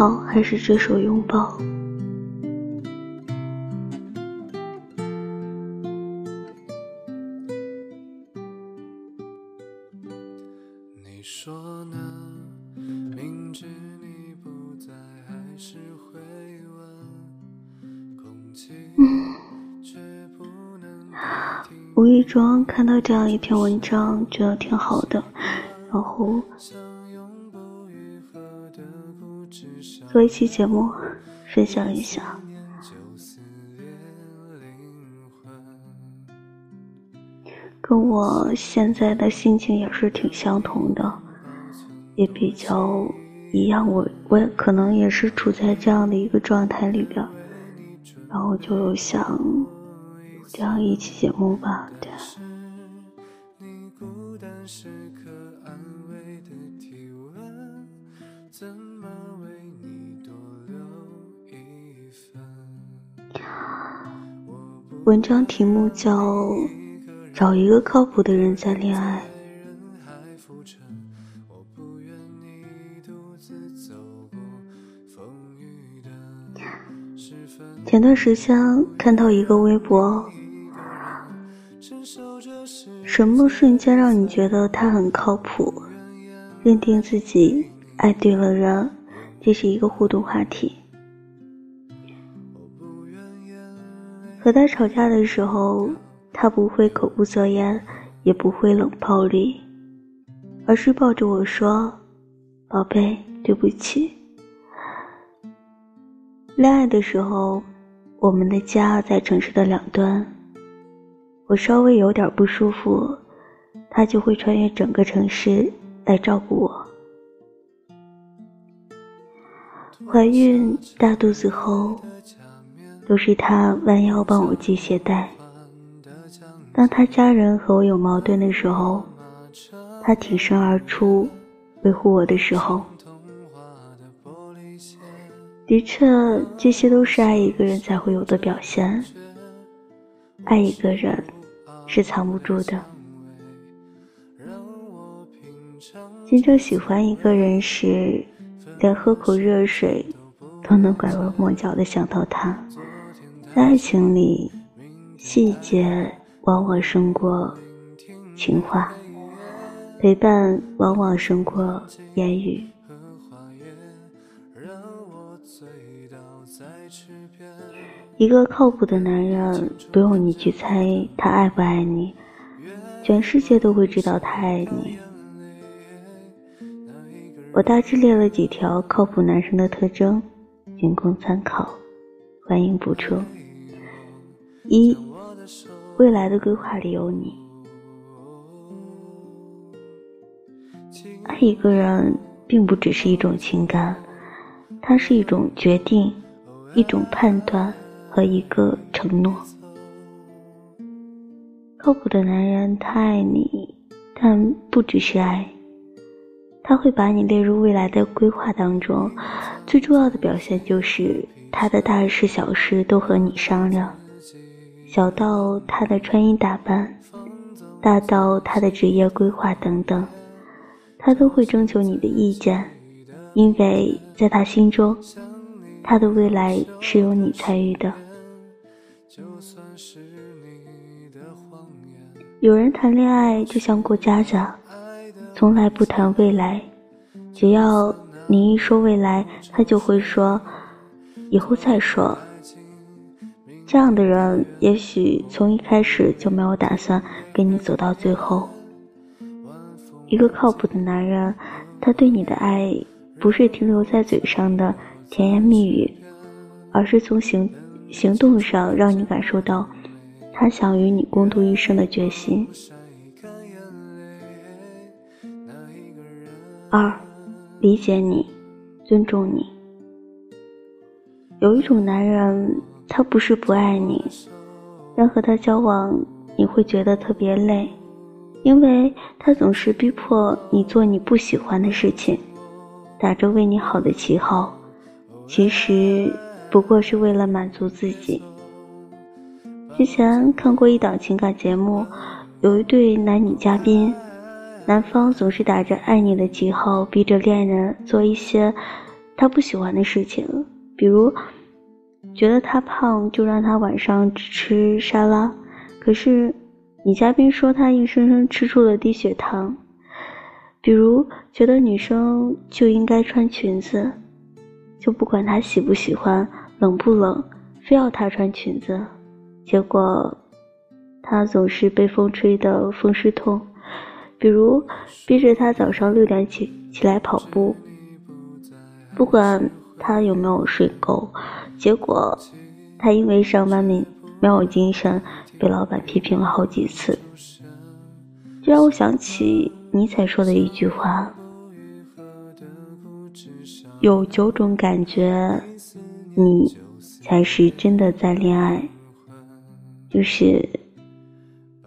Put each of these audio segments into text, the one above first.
好，还是这首拥抱？你说呢？明知你不在，还是会问。空气却不能无意中看到这样一篇文章，觉得挺好的，然后做一期节目分享一下。跟我现在的心情也是挺相同的，也比较一样。我我也可能也是处在这样的一个状态里边，然后就想这样一期节目吧。对，文章题目叫《找一个靠谱的人再恋爱》。前段时间看到一个微博，什么瞬间让你觉得他很靠谱，认定自己爱对了人？这是一个互动话题。和他吵架的时候，他不会口不择言，也不会冷暴力，而是抱着我说：“宝贝，对不起。”恋爱的时候，我们的家在城市的两端，我稍微有点不舒服，他就会穿越整个城市来照顾我。怀孕大肚子后，都是他弯腰帮我系鞋带。当他家人和我有矛盾的时候，他挺身而出维护我的时候，的确，这些都是爱一个人才会有的表现。爱一个人是藏不住的。真正喜欢一个人时，连喝口热水都能拐弯抹角的想到他。在爱情里，细节往往胜过情话，陪伴往往胜过言语。一个靠谱的男人，不用你去猜他爱不爱你，全世界都会知道他爱你。我大致列了几条靠谱男生的特征，仅供参考，欢迎补充。一，未来的规划里有你。爱一个人，并不只是一种情感，它是一种决定，一种判断和一个承诺。靠谱的男人，他爱你，但不只是爱。他会把你列入未来的规划当中，最重要的表现就是他的大事小事都和你商量，小到他的穿衣打扮，大到他的职业规划等等，他都会征求你的意见，因为在他心中，他的未来是由你参与的。有人谈恋爱就像过家家。从来不谈未来，只要你一说未来，他就会说以后再说。这样的人也许从一开始就没有打算跟你走到最后。一个靠谱的男人，他对你的爱不是停留在嘴上的甜言蜜语，而是从行行动上让你感受到他想与你共度一生的决心。二，理解你，尊重你。有一种男人，他不是不爱你，但和他交往你会觉得特别累，因为他总是逼迫你做你不喜欢的事情，打着为你好的旗号，其实不过是为了满足自己。之前看过一档情感节目，有一对男女嘉宾。男方总是打着爱你的旗号，逼着恋人做一些他不喜欢的事情，比如觉得他胖就让他晚上只吃沙拉，可是女嘉宾说他硬生生吃出了低血糖；比如觉得女生就应该穿裙子，就不管她喜不喜欢、冷不冷，非要她穿裙子，结果她总是被风吹得风湿痛。比如逼着他早上六点起起来跑步，不管他有没有睡够，结果他因为上班没没有精神，被老板批评了好几次。这让我想起尼采说的一句话：有九种感觉，你才是真的在恋爱，就是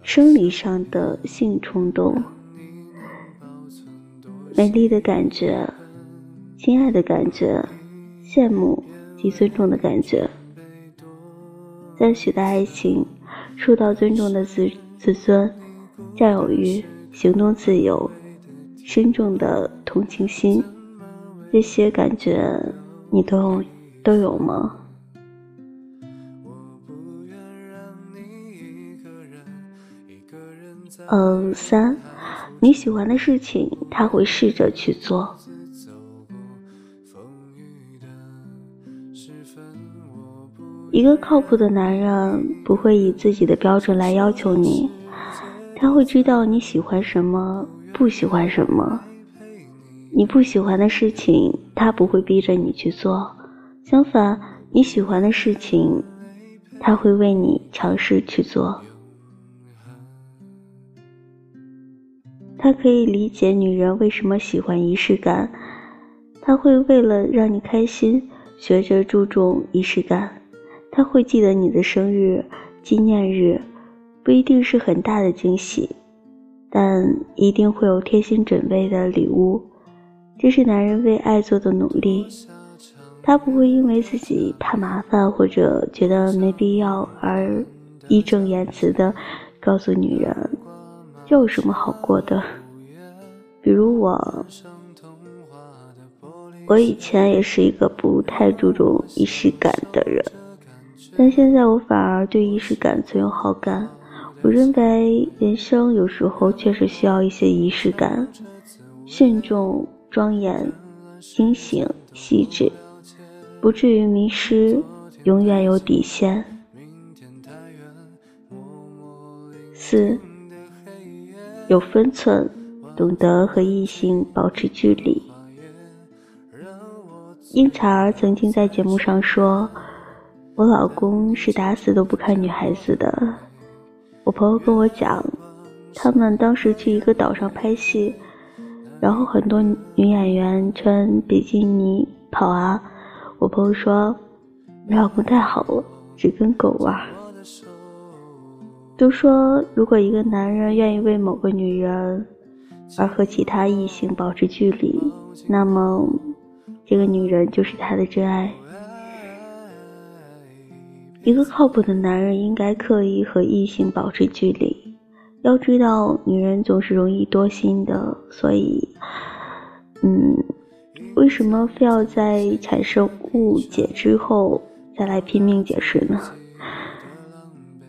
生理上的性冲动。美丽的感觉，亲爱的感觉，羡慕及尊重的感觉，赞许的爱情，受到尊重的自自尊，占有欲，行动自由，深重的同情心，这些感觉你都都有吗？嗯，三。你喜欢的事情，他会试着去做。一个靠谱的男人不会以自己的标准来要求你，他会知道你喜欢什么，不喜欢什么。你不喜欢的事情，他不会逼着你去做，相反，你喜欢的事情，他会为你尝试去做。他可以理解女人为什么喜欢仪式感，他会为了让你开心，学着注重仪式感。他会记得你的生日、纪念日，不一定是很大的惊喜，但一定会有贴心准备的礼物。这是男人为爱做的努力。他不会因为自己怕麻烦或者觉得没必要而义正言辞地告诉女人。这有什么好过的？比如我，我以前也是一个不太注重仪式感的人，但现在我反而对仪式感存有好感。我认为人生有时候确实需要一些仪式感，慎重、庄严、清醒、细致，不至于迷失，永远有底线。四。有分寸，懂得和异性保持距离。应采儿曾经在节目上说：“我老公是打死都不看女孩子的。”我朋友跟我讲，他们当时去一个岛上拍戏，然后很多女演员穿比基尼跑啊。我朋友说：“你老公太好了，只跟狗玩。”都说，如果一个男人愿意为某个女人而和其他异性保持距离，那么这个女人就是他的真爱。一个靠谱的男人应该刻意和异性保持距离。要知道，女人总是容易多心的，所以，嗯，为什么非要在产生误解之后再来拼命解释呢？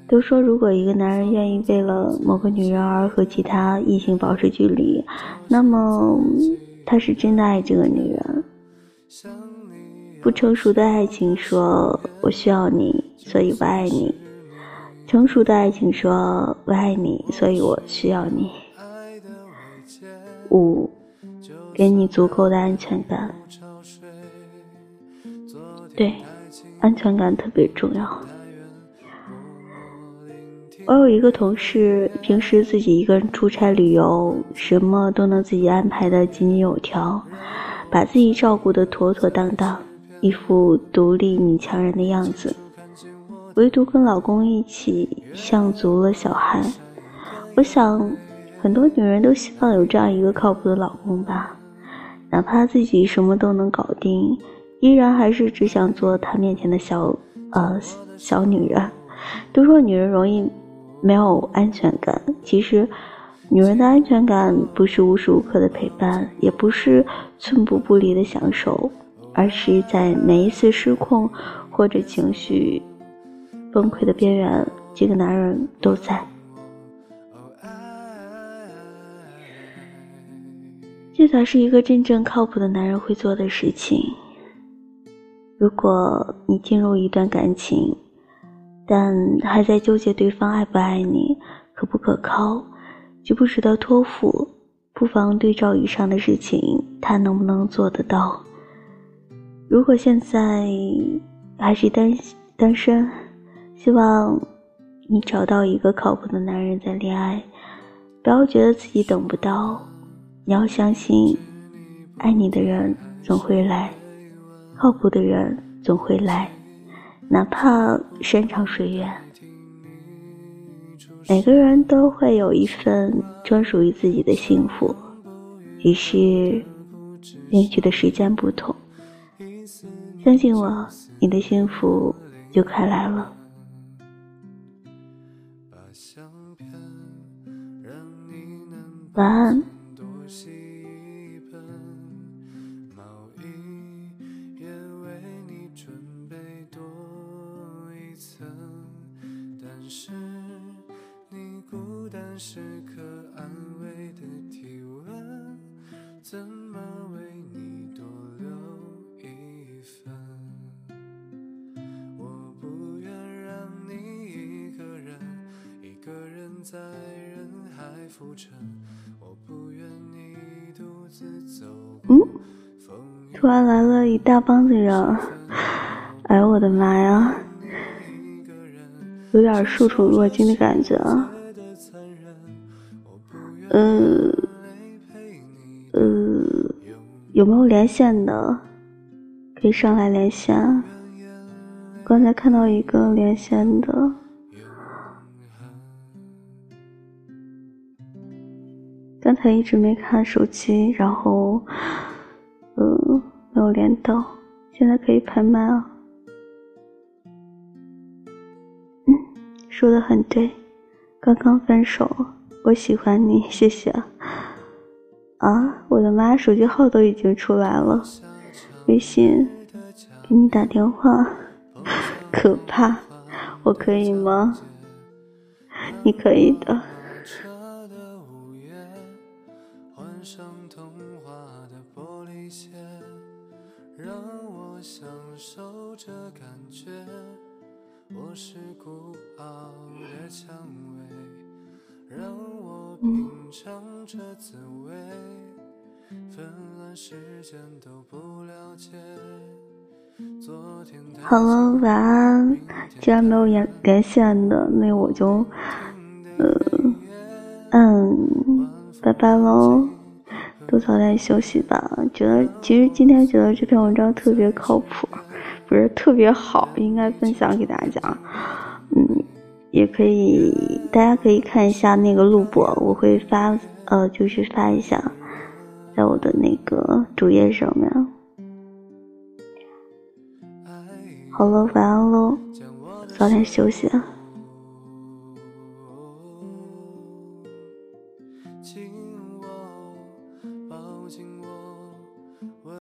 都说，如果一个男人愿意为了某个女人而和其他异性保持距离，那么他是真的爱这个女人。不成熟的爱情说“我需要你，所以我爱你”；成熟的爱情说“我爱你，所以我需要你”。五，给你足够的安全感。对，安全感特别重要。我有一个同事，平时自己一个人出差旅游，什么都能自己安排的井井有条，把自己照顾的妥妥当当，一副独立女强人的样子。唯独跟老公一起，像足了小孩。我想，很多女人都希望有这样一个靠谱的老公吧，哪怕自己什么都能搞定，依然还是只想做他面前的小呃小女人。都说女人容易。没有安全感，其实，女人的安全感不是无时无刻的陪伴，也不是寸步不离的享受，而是在每一次失控或者情绪崩溃的边缘，这个男人都在。这才是一个真正靠谱的男人会做的事情。如果你进入一段感情，但还在纠结对方爱不爱你、可不可靠、值不值得托付，不妨对照以上的事情，他能不能做得到？如果现在还是单单身，希望你找到一个靠谱的男人再恋爱，不要觉得自己等不到，你要相信，爱你的人总会来。靠谱的人总会来，哪怕山长水远。每个人都会有一份专属于自己的幸福，只是领取的时间不同。相信我，你的幸福就快来了。晚安。嗯，突然来了一大帮子人，哎呦我的妈呀，有点受宠若惊的感觉啊！呃，呃，有没有连线的？可以上来连线。刚才看到一个连线的，刚才一直没看手机，然后，呃，没有连到，现在可以拍麦啊。嗯，说的很对，刚刚分手。我喜欢你，谢谢。啊，我的妈，手机号都已经出来了，微信给你打电话，可怕，我可以吗？你可以的。尝这滋味，好了，晚安。既然没有连连线的，那我就，呃，嗯，拜拜喽，都早点休息吧。觉得其实今天觉得这篇文章特别靠谱，不是特别好，应该分享给大家。嗯。也可以，大家可以看一下那个录播，我会发，呃，就是发一下，在我的那个主页上面。好了，晚安喽，早点休息。啊。